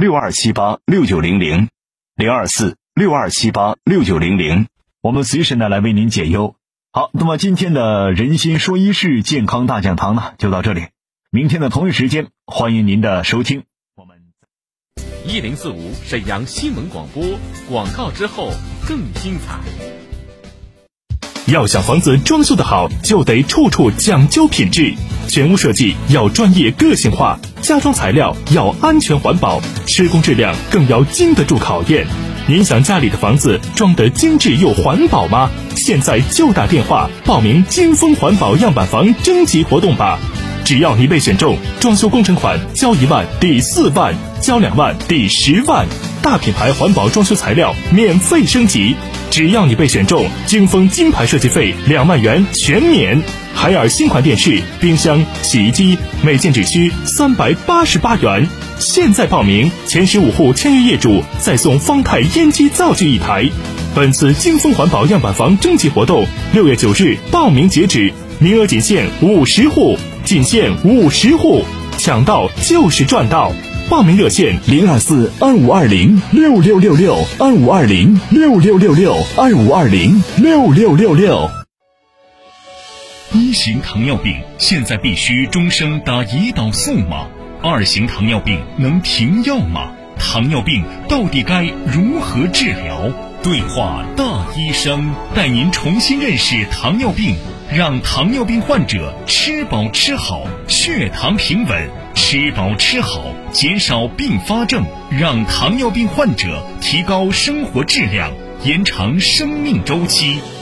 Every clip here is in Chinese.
六二七八六九零零，零二四六二七八六九零零，我们随时呢来为您解忧。好，那么今天的人心说一事健康大讲堂呢就到这里，明天的同一时间欢迎您的收听。我们一零四五沈阳新闻广播广告之后更精彩。要想房子装修的好，就得处处讲究品质，全屋设计要专业个性化，家装材料要安全环保，施工质量更要经得住考验。您想家里的房子装得精致又环保吗？现在就打电话报名金丰环保样板房征集活动吧！只要你被选中，装修工程款交一万抵四万，交两万抵十万，大品牌环保装修材料免费升级。只要你被选中，金风金牌设计费两万元全免。海尔新款电视、冰箱、洗衣机每件只需三百八十八元。现在报名，前十五户签约业主再送方太烟机灶具一台。本次金风环保样板房征集活动六月九日报名截止，名额仅限五十户，仅限五十户，抢到就是赚到。报名热线零二四二五二零六六六六二五二零六六六六二五二零六六六六。一型糖尿病现在必须终生打胰岛素吗？二型糖尿病能停药吗？糖尿病到底该如何治疗？对话大医生，带您重新认识糖尿病，让糖尿病患者吃饱吃好，血糖平稳。吃饱吃好，减少并发症，让糖尿病患者提高生活质量，延长生命周期。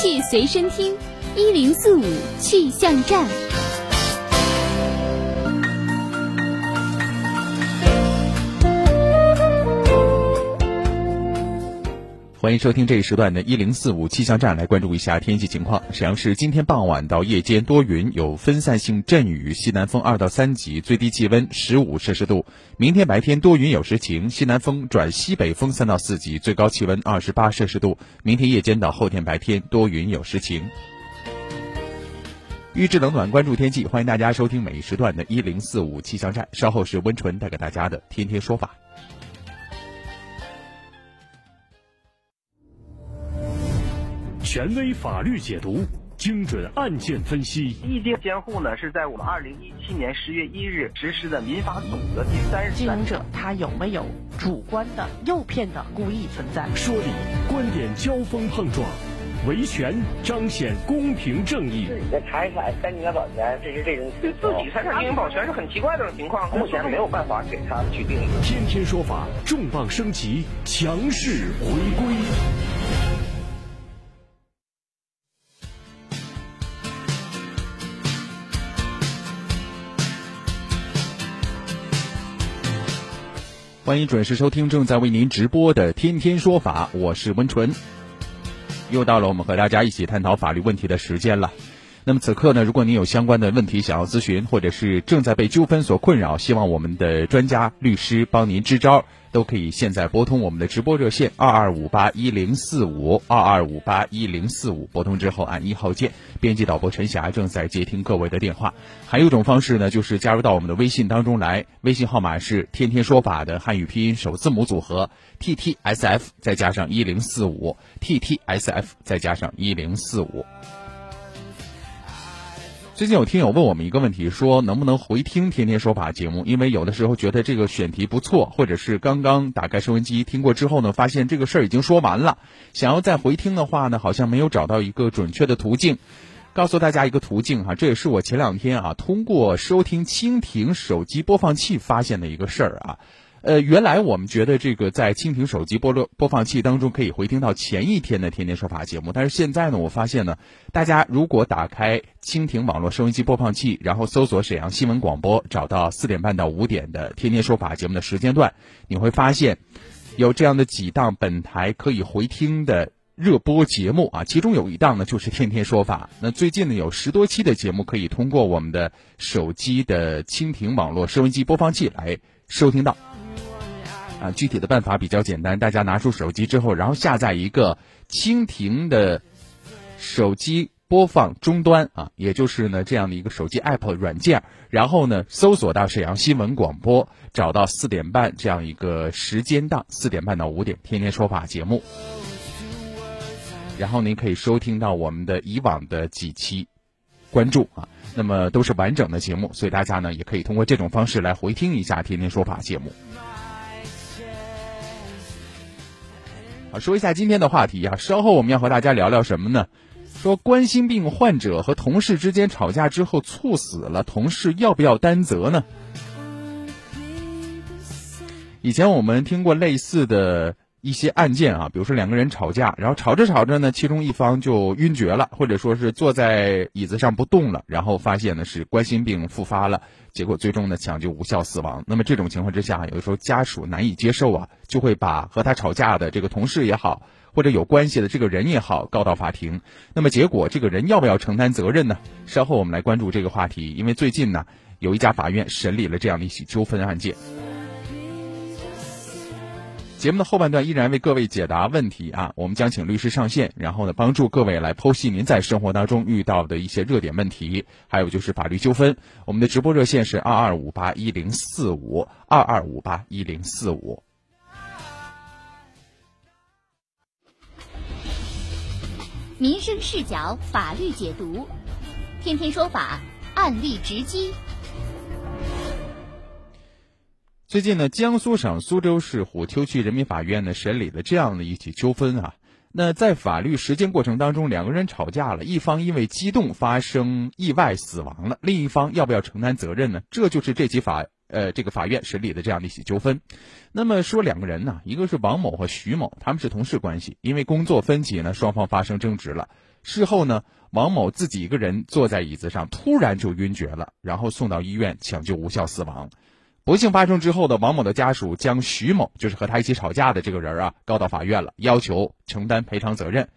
气随身听，一零四五气象站。欢迎收听这一时段的“一零四五气象站”，来关注一下天气情况。沈阳市今天傍晚到夜间多云，有分散性阵雨，西南风二到三级，最低气温十五摄氏度。明天白天多云有时晴，西南风转西北风三到四级，最高气温二十八摄氏度。明天夜间到后天白天多云有时晴。预知冷暖，关注天气，欢迎大家收听每一时段的“一零四五气象站”。稍后是温纯带给大家的“天天说法”。权威法律解读，精准案件分析。意定监护呢，是在我们二零一七年十月一日实施的民法总则第三十三。经营者他有没有主观的诱骗的故意存在？说理，观点交锋碰撞，维权彰显公平正义。自己的财产申请保全，这是这种对自己财产进行保全是很奇怪的情况，目前没有办法给他去定义。天天说法，重磅升级，强势回归。欢迎准时收听正在为您直播的《天天说法》，我是温纯。又到了我们和大家一起探讨法律问题的时间了。那么此刻呢，如果您有相关的问题想要咨询，或者是正在被纠纷所困扰，希望我们的专家律师帮您支招，都可以现在拨通我们的直播热线二二五八一零四五二二五八一零四五，拨通之后按一号键。编辑导播陈霞正在接听各位的电话。还有一种方式呢，就是加入到我们的微信当中来，微信号码是“天天说法”的汉语拼音首字母组合 t t s f 再加上一零四五 t t s f 再加上一零四五。最近有听友问我们一个问题，说能不能回听《天天说法》节目？因为有的时候觉得这个选题不错，或者是刚刚打开收音机听过之后呢，发现这个事儿已经说完了，想要再回听的话呢，好像没有找到一个准确的途径。告诉大家一个途径哈，这也是我前两天啊通过收听蜻蜓手机播放器发现的一个事儿啊。呃，原来我们觉得这个在蜻蜓手机播播放器当中可以回听到前一天的《天天说法》节目，但是现在呢，我发现呢，大家如果打开蜻蜓网络收音机播放器，然后搜索沈阳新闻广播，找到四点半到五点的《天天说法》节目的时间段，你会发现有这样的几档本台可以回听的。热播节目啊，其中有一档呢就是《天天说法》。那最近呢有十多期的节目可以通过我们的手机的蜻蜓网络收音机播放器来收听到。啊，具体的办法比较简单，大家拿出手机之后，然后下载一个蜻蜓的手机播放终端啊，也就是呢这样的一个手机 app 软件，然后呢搜索到沈阳新闻广播，找到四点半这样一个时间档，四点半到五点《天天说法》节目。然后您可以收听到我们的以往的几期，关注啊，那么都是完整的节目，所以大家呢也可以通过这种方式来回听一下《天天说法》节目。好，说一下今天的话题啊，稍后我们要和大家聊聊什么呢？说冠心病患者和同事之间吵架之后猝死了，同事要不要担责呢？以前我们听过类似的。一些案件啊，比如说两个人吵架，然后吵着吵着呢，其中一方就晕厥了，或者说是坐在椅子上不动了，然后发现呢是冠心病复发了，结果最终呢抢救无效死亡。那么这种情况之下，有的时候家属难以接受啊，就会把和他吵架的这个同事也好，或者有关系的这个人也好告到法庭。那么结果这个人要不要承担责任呢？稍后我们来关注这个话题，因为最近呢有一家法院审理了这样的一起纠纷案件。节目的后半段依然为各位解答问题啊，我们将请律师上线，然后呢帮助各位来剖析您在生活当中遇到的一些热点问题，还有就是法律纠纷。我们的直播热线是二二五八一零四五二二五八一零四五。民生视角，法律解读，天天说法，案例直击。最近呢，江苏省苏州市虎丘区人民法院呢审理了这样的一起纠纷啊。那在法律实践过程当中，两个人吵架了，一方因为激动发生意外死亡了，另一方要不要承担责任呢？这就是这起法呃这个法院审理的这样的一起纠纷。那么说两个人呢，一个是王某和徐某，他们是同事关系，因为工作分歧呢，双方发生争执了。事后呢，王某自己一个人坐在椅子上，突然就晕厥了，然后送到医院抢救无效死亡。不幸发生之后的王某的家属将徐某，就是和他一起吵架的这个人啊，告到法院了，要求承担赔偿责任。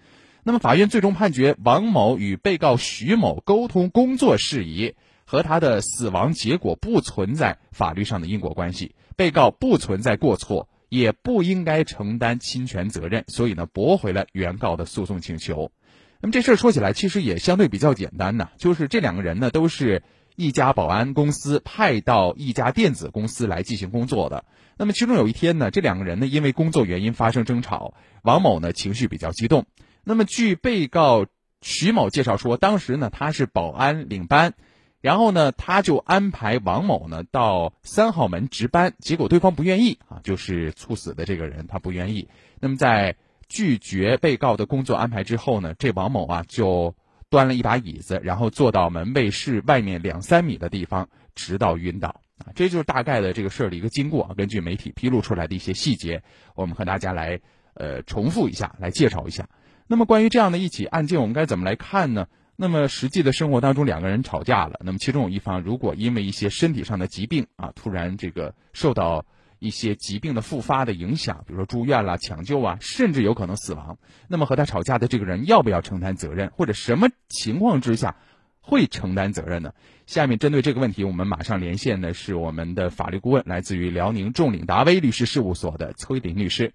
那么法院最终判决王某与被告徐某沟通工作事宜，和他的死亡结果不存在法律上的因果关系，被告不存在过错，也不应该承担侵权责任，所以呢，驳回了原告的诉讼请求。那么这事儿说起来其实也相对比较简单呐，就是这两个人呢都是。一家保安公司派到一家电子公司来进行工作的。那么其中有一天呢，这两个人呢因为工作原因发生争吵，王某呢情绪比较激动。那么据被告徐某介绍说，当时呢他是保安领班，然后呢他就安排王某呢到三号门值班，结果对方不愿意啊，就是猝死的这个人他不愿意。那么在拒绝被告的工作安排之后呢，这王某啊就。端了一把椅子，然后坐到门卫室外面两三米的地方，直到晕倒啊！这就是大概的这个事儿的一个经过。啊根据媒体披露出来的一些细节，我们和大家来呃重复一下，来介绍一下。那么关于这样的一起案件，我们该怎么来看呢？那么实际的生活当中，两个人吵架了，那么其中有一方如果因为一些身体上的疾病啊，突然这个受到。一些疾病的复发的影响，比如说住院了、抢救啊，甚至有可能死亡。那么和他吵架的这个人要不要承担责任，或者什么情况之下会承担责任呢？下面针对这个问题，我们马上连线的是我们的法律顾问，来自于辽宁众领达威律师事务所的崔林律师。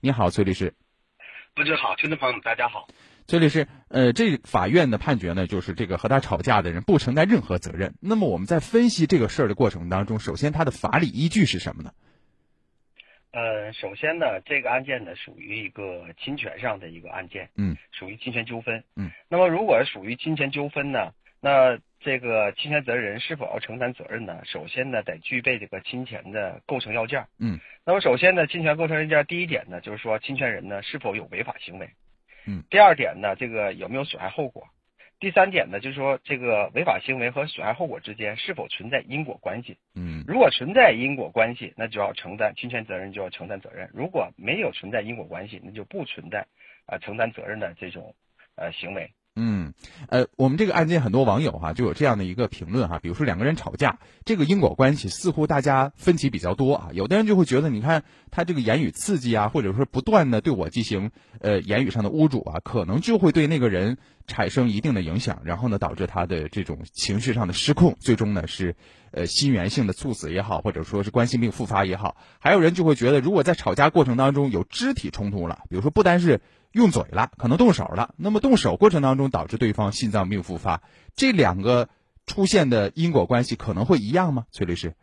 你好，崔律师。不师好，听众朋友们大家好。崔律师，呃，这法院的判决呢，就是这个和他吵架的人不承担任何责任。那么我们在分析这个事儿的过程当中，首先他的法理依据是什么呢？呃，首先呢，这个案件呢属于一个侵权上的一个案件，嗯，属于侵权纠纷，嗯。那么，如果属于侵权纠纷呢，那这个侵权责任人是否要承担责任呢？首先呢，得具备这个侵权的构成要件。嗯。那么首先呢，侵权构成要件第一点呢，就是说侵权人呢是否有违法行为。嗯。第二点呢，这个有没有损害后果？第三点呢，就是说这个违法行为和损害后果之间是否存在因果关系？嗯。如果存在因果关系，那就要承担侵权责任，就要承担责任；如果没有存在因果关系，那就不存在啊承担责任的这种呃行为。嗯，呃，我们这个案件很多网友哈就有这样的一个评论哈，比如说两个人吵架，这个因果关系似乎大家分歧比较多啊。有的人就会觉得，你看他这个言语刺激啊，或者说不断的对我进行呃言语上的侮辱啊，可能就会对那个人产生一定的影响，然后呢导致他的这种情绪上的失控，最终呢是呃心源性的猝死也好，或者说是冠心病复发也好。还有人就会觉得，如果在吵架过程当中有肢体冲突了，比如说不单是。用嘴了，可能动手了。那么动手过程当中导致对方心脏病复发，这两个出现的因果关系可能会一样吗？崔律师？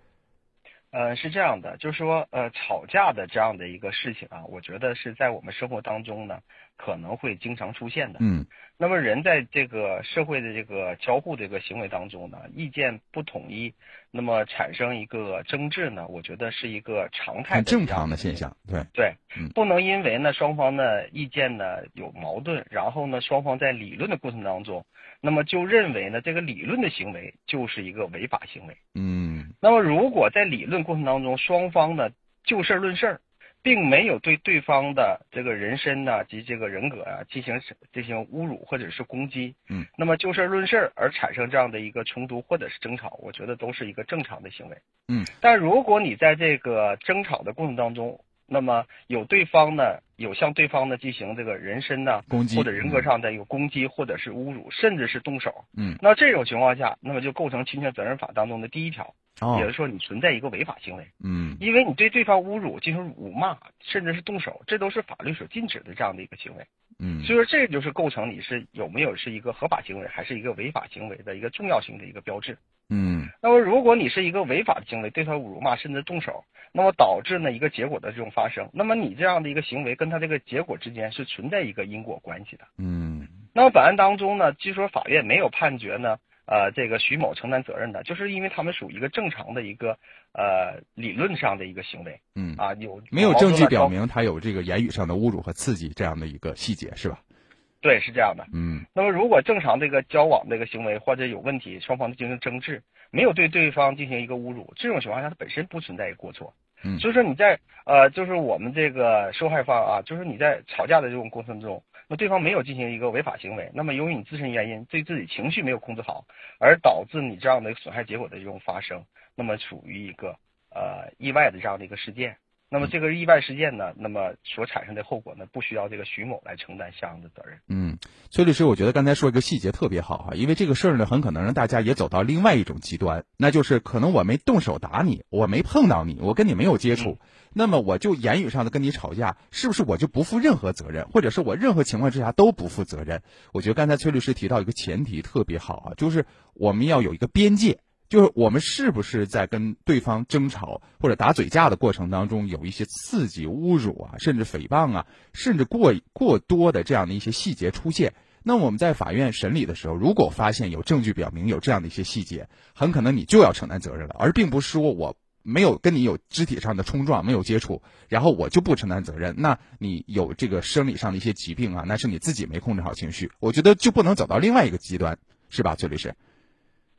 呃，是这样的，就是说，呃，吵架的这样的一个事情啊，我觉得是在我们生活当中呢，可能会经常出现的。嗯。那么人在这个社会的这个交互这个行为当中呢，意见不统一，那么产生一个争执呢，我觉得是一个常态、很正常的现象。对对，嗯，不能因为呢双方的意见呢有矛盾，然后呢双方在理论的过程当中，那么就认为呢这个理论的行为就是一个违法行为。嗯，那么如果在理论过程当中双方呢就事论事儿。并没有对对方的这个人身呢及这个人格啊进行进行侮辱或者是攻击，嗯，那么就事论事而产生这样的一个冲突或者是争吵，我觉得都是一个正常的行为，嗯。但如果你在这个争吵的过程当中，那么有对方呢有向对方呢进行这个人身呢攻击或者人格上的一个攻击或者是侮辱，甚至是动手，嗯，那这种情况下，那么就构成侵权责任法当中的第一条。哦，也就是说，你存在一个违法行为，嗯，因为你对对方侮辱、进行辱骂，甚至是动手，这都是法律所禁止的这样的一个行为，嗯，所以说这就是构成你是有没有是一个合法行为，还是一个违法行为的一个重要性的一个标志，嗯，那么如果你是一个违法的行为，对他辱骂甚至动手，那么导致呢一个结果的这种发生，那么你这样的一个行为跟他这个结果之间是存在一个因果关系的，嗯，那么本案当中呢，据说法院没有判决呢。呃，这个徐某承担责任的，就是因为他们属于一个正常的一个呃理论上的一个行为，嗯啊有没有证据表明他有这个言语上的侮辱和刺激这样的一个细节是吧？对，是这样的，嗯。那么如果正常这个交往这个行为或者有问题，双方进行争执，没有对对方进行一个侮辱，这种情况下它本身不存在一个过错，嗯，所以说你在呃就是我们这个受害方啊，就是你在吵架的这种过程中。那对方没有进行一个违法行为，那么由于你自身原因对自己情绪没有控制好，而导致你这样的损害结果的这种发生，那么属于一个呃意外的这样的一个事件。那么这个意外事件呢，那么所产生的后果呢，不需要这个徐某来承担相应的责任。嗯，崔律师，我觉得刚才说一个细节特别好哈，因为这个事儿呢，很可能让大家也走到另外一种极端，那就是可能我没动手打你，我没碰到你，我跟你没有接触，那么我就言语上的跟你吵架，是不是我就不负任何责任，或者是我任何情况之下都不负责任？我觉得刚才崔律师提到一个前提特别好啊，就是我们要有一个边界。就是我们是不是在跟对方争吵或者打嘴架的过程当中，有一些刺激、侮辱啊，甚至诽谤啊，甚至过过多的这样的一些细节出现？那我们在法院审理的时候，如果发现有证据表明有这样的一些细节，很可能你就要承担责任了，而并不是说我没有跟你有肢体上的冲撞、没有接触，然后我就不承担责任。那你有这个生理上的一些疾病啊，那是你自己没控制好情绪。我觉得就不能走到另外一个极端，是吧，崔律师？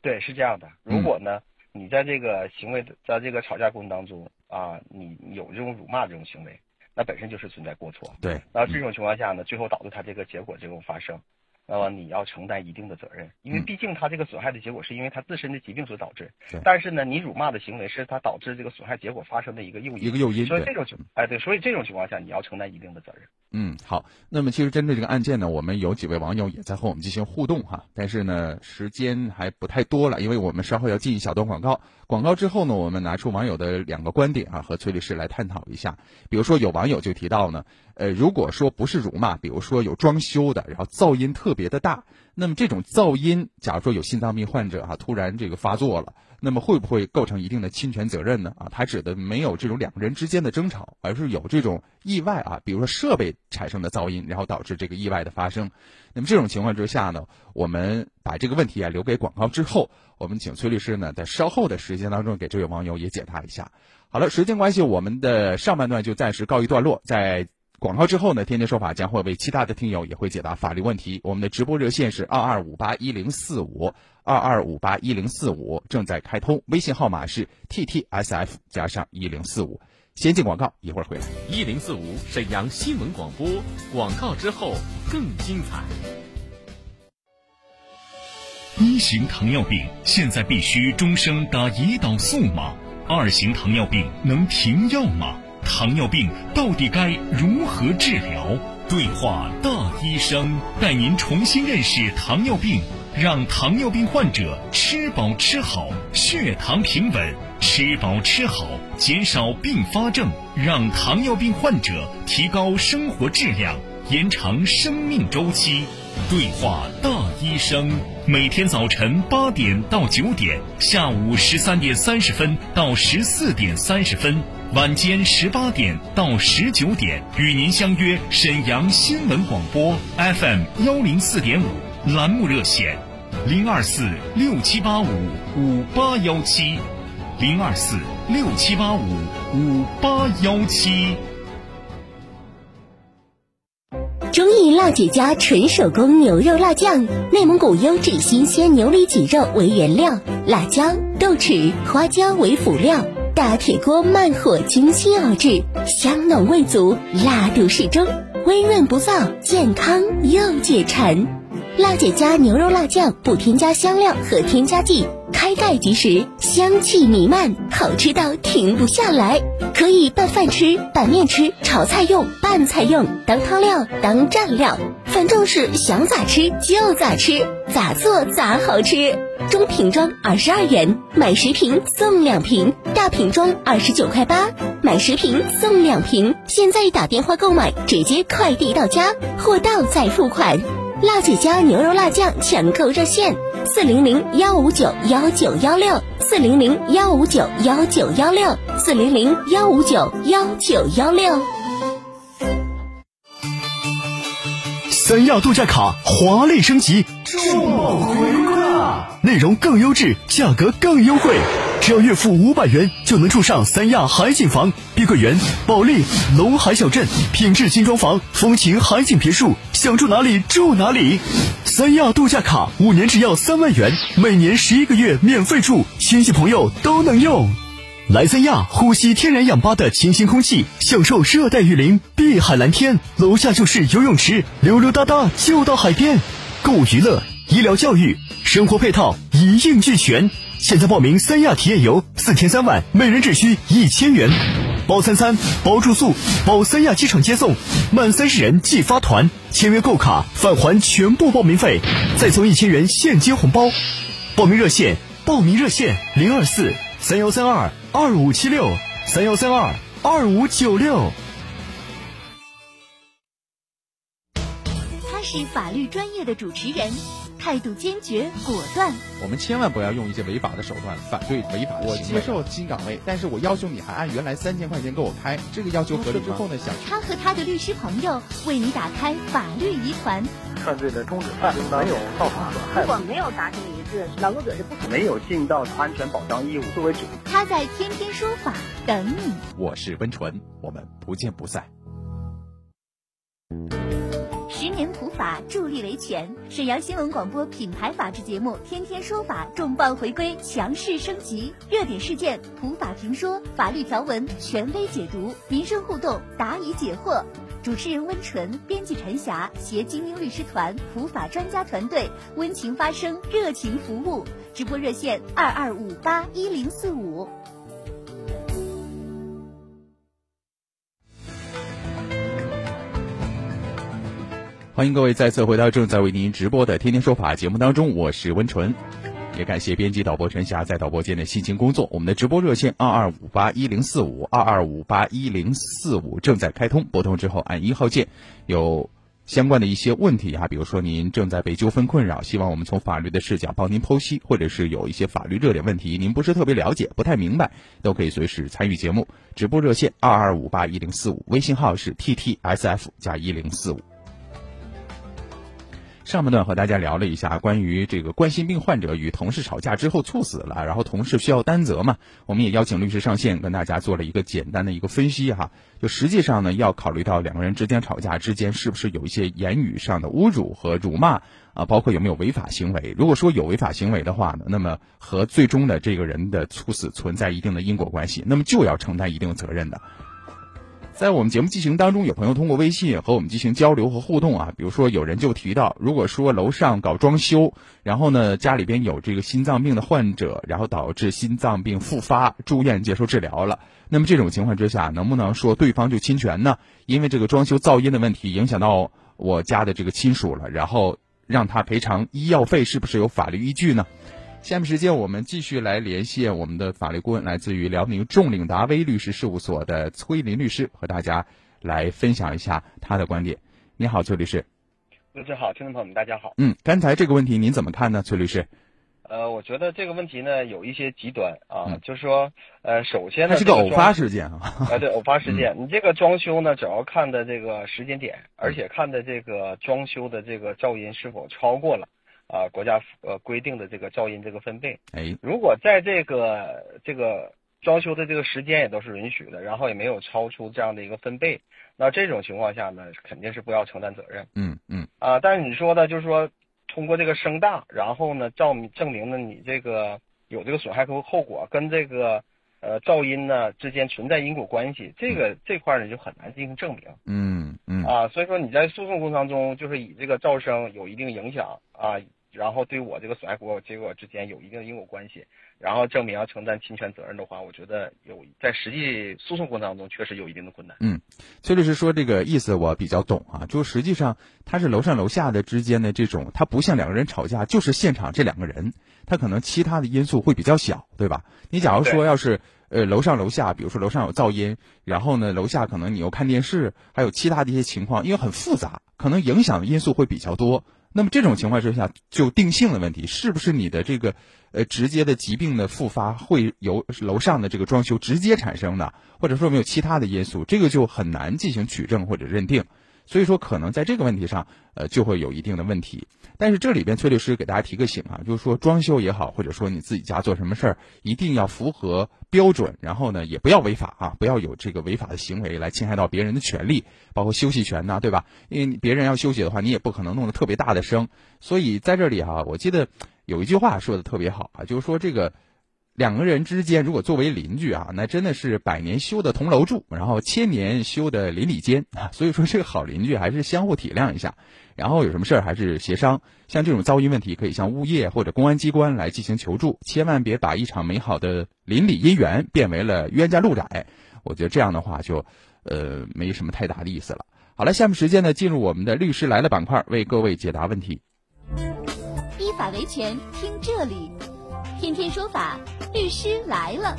对，是这样的。如果呢，你在这个行为，在这个吵架过程当中啊，你有这种辱骂这种行为，那本身就是存在过错。对。那这种情况下呢，最后导致他这个结果这种发生，那么你要承担一定的责任，因为毕竟他这个损害的结果是因为他自身的疾病所导致。对。但是呢，你辱骂的行为是他导致这个损害结果发生的一个诱因。一个诱因。所以这种情，哎，对，所以这种情况下你要承担一定的责任。嗯，好。那么其实针对这个案件呢，我们有几位网友也在和我们进行互动哈，但是呢，时间还不太多了，因为我们稍后要进一小段广告。广告之后呢，我们拿出网友的两个观点啊，和崔律师来探讨一下。比如说有网友就提到呢，呃，如果说不是辱骂，比如说有装修的，然后噪音特别。的大。那么这种噪音，假如说有心脏病患者啊突然这个发作了，那么会不会构成一定的侵权责任呢？啊，它指的没有这种两个人之间的争吵，而是有这种意外啊，比如说设备产生的噪音，然后导致这个意外的发生。那么这种情况之下呢，我们把这个问题啊留给广告之后，我们请崔律师呢在稍后的时间当中给这位网友也解答一下。好了，时间关系，我们的上半段就暂时告一段落，在。广告之后呢，天天说法将会为其他的听友也会解答法律问题。我们的直播热线是二二五八一零四五二二五八一零四五，正在开通，微信号码是 T T S F 加上一零四五。先进广告，一会儿回来。一零四五沈阳新闻广播，广告之后更精彩。一型糖尿病现在必须终生打胰岛素吗？二型糖尿病能停药吗？糖尿病到底该如何治疗？对话大医生，带您重新认识糖尿病，让糖尿病患者吃饱吃好，血糖平稳；吃饱吃好，减少并发症，让糖尿病患者提高生活质量，延长生命周期。对话大医生，每天早晨八点到九点，下午十三点三十分到十四点三十分。晚间十八点到十九点，与您相约沈阳新闻广播 FM 幺零四点五栏目热线，零二四六七八五五八幺七，零二四六七八五五八幺七。中意辣姐家纯手工牛肉辣酱，内蒙古优质新鲜牛里脊肉为原料，辣椒、豆豉、花椒为辅料。大铁锅慢火精心熬制，香浓味足，辣度适中，温润不燥，健康又解馋。辣姐家牛肉辣酱不添加香料和添加剂，开盖即食，香气弥漫，好吃到停不下来。可以拌饭吃，拌面吃，炒菜用，拌菜用，当汤料，当蘸料，反正是想咋吃就咋吃，咋做咋好吃。中瓶装二十二元，买十瓶送两瓶；大瓶装二十九块八，买十瓶送两瓶。现在打电话购买，直接快递到家，货到再付款。辣姐家牛肉辣酱抢购热线：四零零幺五九幺九幺六，四零零幺五九幺九幺六，四零零幺五九幺九幺六。三亚度假卡华丽升级，重磅回归啦！内容更优质，价格更优惠，只要月付五百元就能住上三亚海景房、碧桂园、保利、龙海小镇，品质精装房，风情海景别墅，想住哪里住哪里。三亚度假卡五年只要三万元，每年十一个月免费住，亲戚朋友都能用。来三亚，呼吸天然氧吧的清新空气，享受热带雨林、碧海蓝天，楼下就是游泳池，溜溜达达就到海边。购物娱乐、医疗教育、生活配套一应俱全。现在报名三亚体验游，四天三晚，每人只需一千元，包餐餐、包住宿、包三亚机场接送，满三十人即发团，签约购卡返还全部报名费，再送一千元现金红包。报名热线：报名热线零二四三幺三二。二五七六三幺三二二五九六，他是法律专业的主持人，态度坚决果断。我们千万不要用一些违法的手段反对违法的我接受新岗位，但是我要求你还按原来三千块钱给我开，这个要求合理之后呢，想他和他的律师朋友为你打开法律疑团。犯罪的终止犯没有造成损害，如果没有达成一致，劳动者是不可没有尽到安全保障义务作为主。他在天天说法等你。我是温纯，我们不见不散。十年普法助力维权，沈阳新闻广播品牌法制节目《天天说法》重磅回归，强势升级，热点事件普法评说，法律条文权威解读，民生互动答疑解惑。主持人温纯，编辑陈霞，携精英律师团、普法专家团队，温情发声，热情服务。直播热线：二二五八一零四五。欢迎各位再次回到正在为您直播的《天天说法》节目当中，我是温纯。也感谢编辑导播陈霞在导播间的辛勤工作。我们的直播热线二二五八一零四五二二五八一零四五正在开通，拨通之后按一号键，有相关的一些问题啊，比如说您正在被纠纷困扰，希望我们从法律的视角帮您剖析，或者是有一些法律热点问题您不是特别了解、不太明白，都可以随时参与节目。直播热线二二五八一零四五，微信号是 t t s f 加一零四五。上半段和大家聊了一下关于这个冠心病患者与同事吵架之后猝死了，然后同事需要担责嘛？我们也邀请律师上线跟大家做了一个简单的一个分析哈。就实际上呢，要考虑到两个人之间吵架之间是不是有一些言语上的侮辱和辱骂啊，包括有没有违法行为。如果说有违法行为的话呢，那么和最终的这个人的猝死存在一定的因果关系，那么就要承担一定责任的。在我们节目进行当中，有朋友通过微信和我们进行交流和互动啊，比如说有人就提到，如果说楼上搞装修，然后呢家里边有这个心脏病的患者，然后导致心脏病复发住院接受治疗了，那么这种情况之下，能不能说对方就侵权呢？因为这个装修噪音的问题影响到我家的这个亲属了，然后让他赔偿医药费，是不是有法律依据呢？下面时间，我们继续来连线我们的法律顾问，来自于辽宁众领达威律师事务所的崔林律师，和大家来分享一下他的观点。你好，崔律师。律师好，听众朋友们大家好。嗯，刚才这个问题您怎么看呢，崔律师？呃，我觉得这个问题呢有一些极端啊，就是说，呃，首先呢，它是个偶发事件啊。啊，对，偶发事件。你这个装修呢，主要看的这个时间点，而且看的这个装修的这个噪音是否超过了。啊，国家呃规定的这个噪音这个分贝，哎，如果在这个这个装修的这个时间也都是允许的，然后也没有超出这样的一个分贝，那这种情况下呢，肯定是不要承担责任。嗯嗯。啊，但是你说的，就是说通过这个声大，然后呢，照明证明了你这个有这个损害和后果，跟这个呃噪音呢之间存在因果关系，这个这块呢就很难进行证明。嗯嗯。啊，所以说你在诉讼过程当中，就是以这个噪声有一定影响啊。然后对我这个损害果结果之间有一定因果关系，然后证明要承担侵权责任的话，我觉得有在实际诉讼过程当中确实有一定的困难。嗯，崔律师说这个意思我比较懂啊，就实际上他是楼上楼下的之间的这种，他不像两个人吵架，就是现场这两个人，他可能其他的因素会比较小，对吧？你假如说要是呃楼上楼下，比如说楼上有噪音，然后呢楼下可能你又看电视，还有其他的一些情况，因为很复杂，可能影响的因素会比较多。那么这种情况之下，就定性的问题，是不是你的这个呃直接的疾病的复发会由楼上的这个装修直接产生的，或者说没有其他的因素，这个就很难进行取证或者认定。所以说，可能在这个问题上，呃，就会有一定的问题。但是这里边崔律师给大家提个醒啊，就是说装修也好，或者说你自己家做什么事儿，一定要符合标准，然后呢，也不要违法啊，不要有这个违法的行为来侵害到别人的权利，包括休息权呐，对吧？因为别人要休息的话，你也不可能弄得特别大的声。所以在这里啊，我记得有一句话说的特别好啊，就是说这个。两个人之间，如果作为邻居啊，那真的是百年修的同楼住，然后千年修的邻里间啊。所以说，这个好邻居还是相互体谅一下，然后有什么事儿还是协商。像这种噪音问题，可以向物业或者公安机关来进行求助，千万别把一场美好的邻里姻缘变为了冤家路窄。我觉得这样的话就，呃，没什么太大的意思了。好了，下面时间呢，进入我们的律师来了板块，为各位解答问题。依法维权，听这里。天天说法，律师来了。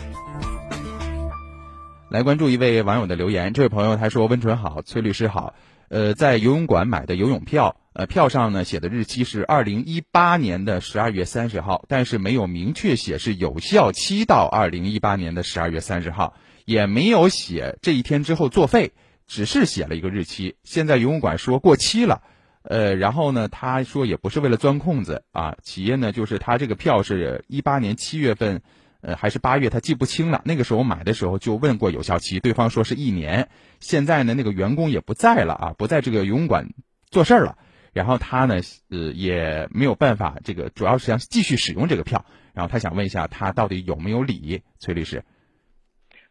来关注一位网友的留言，这位朋友他说：“温纯好，崔律师好。呃，在游泳馆买的游泳票，呃，票上呢写的日期是二零一八年的十二月三十号，但是没有明确写是有效期到二零一八年的十二月三十号，也没有写这一天之后作废，只是写了一个日期。现在游泳馆说过期了。”呃，然后呢，他说也不是为了钻空子啊，企业呢就是他这个票是一八年七月份，呃还是八月，他记不清了。那个时候买的时候就问过有效期，对方说是一年。现在呢，那个员工也不在了啊，不在这个游泳馆做事儿了。然后他呢，呃也没有办法，这个主要是想继续使用这个票。然后他想问一下，他到底有没有理？崔律师，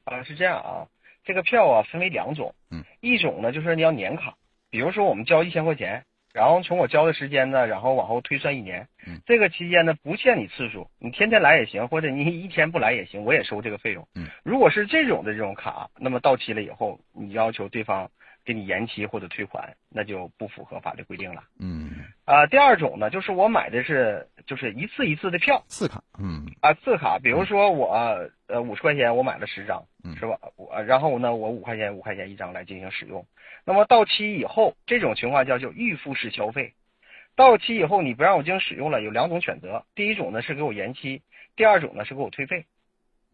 啊，是这样啊，这个票啊分为两种，嗯，一种呢就是你要年卡，比如说我们交一千块钱。然后从我交的时间呢，然后往后推算一年，这个期间呢不限你次数，你天天来也行，或者你一天不来也行，我也收这个费用。如果是这种的这种卡，那么到期了以后，你要求对方给你延期或者退款，那就不符合法律规定了。嗯。啊，第二种呢，就是我买的是就是一次一次的票，次卡，嗯啊，次卡，比如说我呃五十块钱我买了十张，是吧？我然后呢，我五块钱五块钱一张来进行使用，那么到期以后，这种情况叫叫预付式消费。到期以后你不让我进行使用了，有两种选择，第一种呢是给我延期，第二种呢是给我退费。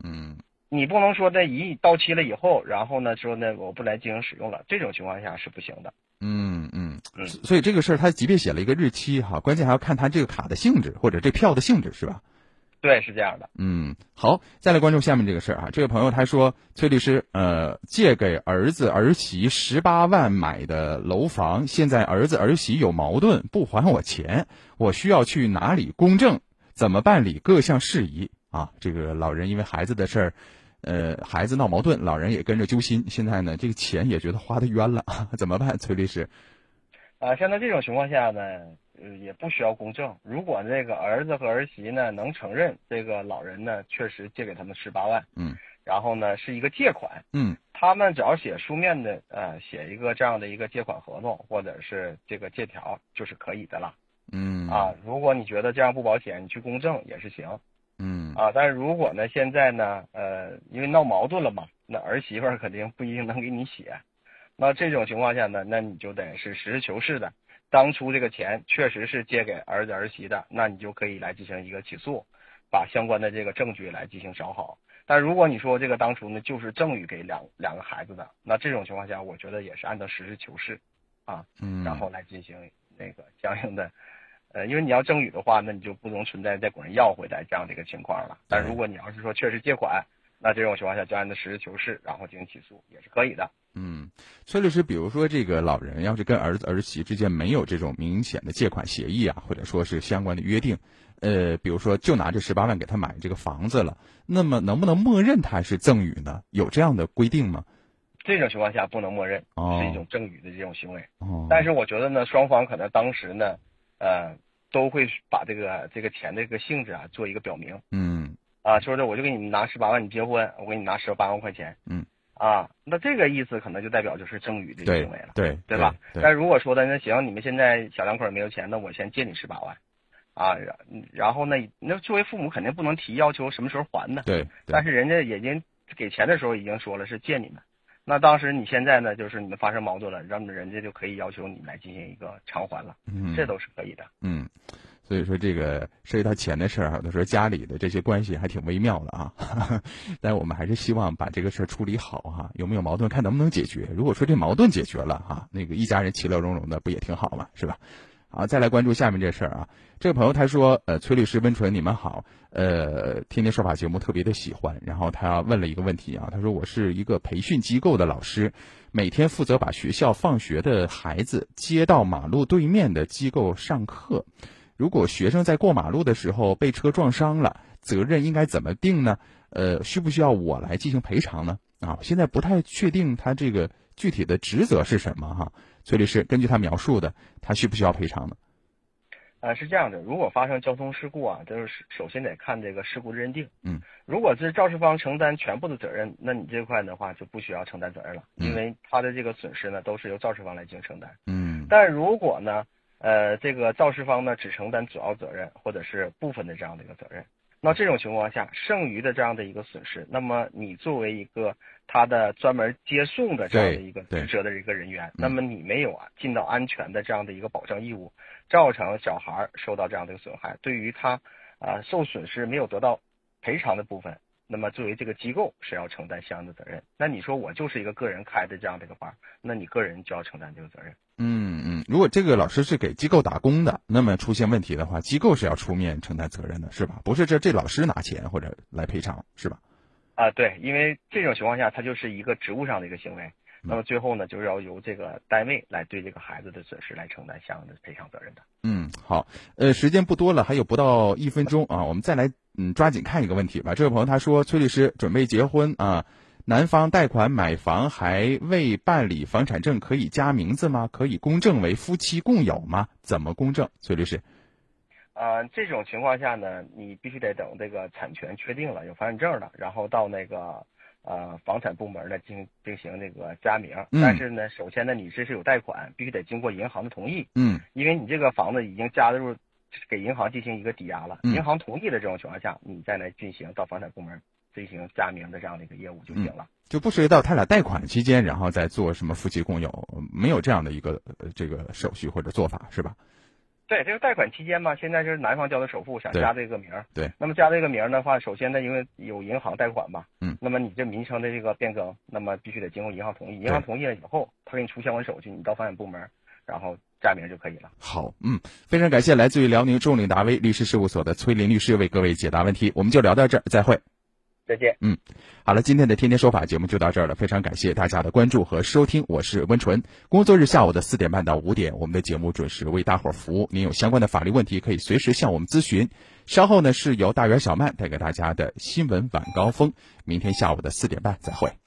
嗯，你不能说在一到期了以后，然后呢说呢我不来进行使用了，这种情况下是不行的。嗯嗯嗯，所以这个事儿他即便写了一个日期哈，关键还要看他这个卡的性质或者这票的性质是吧？对，是这样的。嗯，好，再来关注下面这个事儿啊。这位朋友他说，崔律师，呃，借给儿子儿媳十八万买的楼房，现在儿子儿媳有矛盾，不还我钱，我需要去哪里公证？怎么办理各项事宜啊？这个老人因为孩子的事儿，呃，孩子闹矛盾，老人也跟着揪心。现在呢，这个钱也觉得花的冤了，怎么办？崔律师？啊，像在这种情况下呢？呃，也不需要公证。如果这个儿子和儿媳呢能承认这个老人呢确实借给他们十八万，嗯，然后呢是一个借款，嗯，他们只要写书面的，呃，写一个这样的一个借款合同或者是这个借条就是可以的了，嗯，啊，如果你觉得这样不保险，你去公证也是行，嗯，啊，但是如果呢现在呢，呃，因为闹矛盾了嘛，那儿媳妇儿肯定不一定能给你写，那这种情况下呢，那你就得是实事求是的。当初这个钱确实是借给儿子儿媳的，那你就可以来进行一个起诉，把相关的这个证据来进行找好。但如果你说这个当初呢就是赠与给两两个孩子的，那这种情况下，我觉得也是按照实事求是，啊，嗯，然后来进行那个相应的，呃，因为你要赠与的话，那你就不能存在再管人要回来这样的一个情况了。但如果你要是说确实借款，那这种情况下就按照实事求是，然后进行起诉也是可以的。嗯，崔律师，比如说这个老人要是跟儿子儿媳之间没有这种明显的借款协议啊，或者说是相关的约定，呃，比如说就拿这十八万给他买这个房子了，那么能不能默认他是赠与呢？有这样的规定吗？这种情况下不能默认，哦、是一种赠与的这种行为。哦，但是我觉得呢，双方可能当时呢，呃，都会把这个这个钱的这个性质啊做一个表明。嗯。啊，说的我就给你们拿十八万，你结婚，我给你拿十八万块钱。嗯。啊，那这个意思可能就代表就是赠与的行为了，对对吧？对。但如果说的那行，你们现在小两口没有钱，那我先借你十八万，啊，然后呢，那作为父母肯定不能提要求什么时候还呢？对。但是人家已经给钱的时候已经说了是借你们，那当时你现在呢，就是你们发生矛盾了，让人家就可以要求你来进行一个偿还了，嗯，这都是可以的。嗯。所以说，这个涉及到钱的事儿，有的时候家里的这些关系还挺微妙的啊。但我们还是希望把这个事儿处理好哈。有没有矛盾，看能不能解决。如果说这矛盾解决了哈，那个一家人其乐融融的，不也挺好嘛，是吧？啊，再来关注下面这事儿啊。这个朋友他说，呃，崔律师、温纯，你们好，呃，天天说法节目特别的喜欢。然后他问了一个问题啊，他说我是一个培训机构的老师，每天负责把学校放学的孩子接到马路对面的机构上课。如果学生在过马路的时候被车撞伤了，责任应该怎么定呢？呃，需不需要我来进行赔偿呢？啊，现在不太确定他这个具体的职责是什么哈。崔律师，根据他描述的，他需不需要赔偿呢？呃，是这样的，如果发生交通事故啊，就是首先得看这个事故的认定。嗯，如果是肇事方承担全部的责任，那你这块的话就不需要承担责任了，因为他的这个损失呢都是由肇事方来进行承担。嗯，但如果呢？呃，这个肇事方呢只承担主要责任或者是部分的这样的一个责任，那这种情况下，剩余的这样的一个损失，那么你作为一个他的专门接送的这样的一个职责的一个人员，那么你没有啊尽到安全的这样的一个保障义务，造成小孩受到这样的一个损害，对于他啊受损失没有得到赔偿的部分，那么作为这个机构是要承担相应的责任。那你说我就是一个个人开的这样的一个班，那你个人就要承担这个责任。嗯嗯，如果这个老师是给机构打工的，那么出现问题的话，机构是要出面承担责任的，是吧？不是这这老师拿钱或者来赔偿，是吧？啊，对，因为这种情况下，他就是一个职务上的一个行为，那么最后呢，就是要由这个单位来对这个孩子的损失来承担相应的赔偿责任的。嗯，好，呃，时间不多了，还有不到一分钟啊，我们再来嗯抓紧看一个问题吧。这位朋友他说，崔律师准备结婚啊。男方贷款买房还未办理房产证，可以加名字吗？可以公证为夫妻共有吗？怎么公证？崔律师，呃，这种情况下呢，你必须得等这个产权确定了，有房产证了，然后到那个呃房产部门呢进行进行那个加名。嗯。但是呢，首先呢，你这是有贷款，必须得经过银行的同意。嗯。因为你这个房子已经加入给银行进行一个抵押了，嗯银行同意的这种情况下，你再来进行到房产部门进行加名的这样的一个业务就行了。就不涉及到他俩贷款期间，然后再做什么夫妻共有，没有这样的一个呃这个手续或者做法，是吧？对，这个贷款期间嘛，现在就是男方交的首付，想加这个名儿。对，那么加这个名儿的话，首先呢，因为有银行贷款嘛，嗯，那么你这名称的这个变更，那么必须得经过银行同意，银行同意了以后，他给你出相关手续，你到房产部门，然后加名就可以了。好，嗯，非常感谢来自于辽宁众领达威律师事务所的崔林律师为各位解答问题，我们就聊到这儿，再会。再见。嗯，好了，今天的天天说法节目就到这儿了，非常感谢大家的关注和收听，我是温纯。工作日下午的四点半到五点，我们的节目准时为大伙儿服务。您有相关的法律问题，可以随时向我们咨询。稍后呢，是由大圆小曼带给大家的新闻晚高峰。明天下午的四点半再会。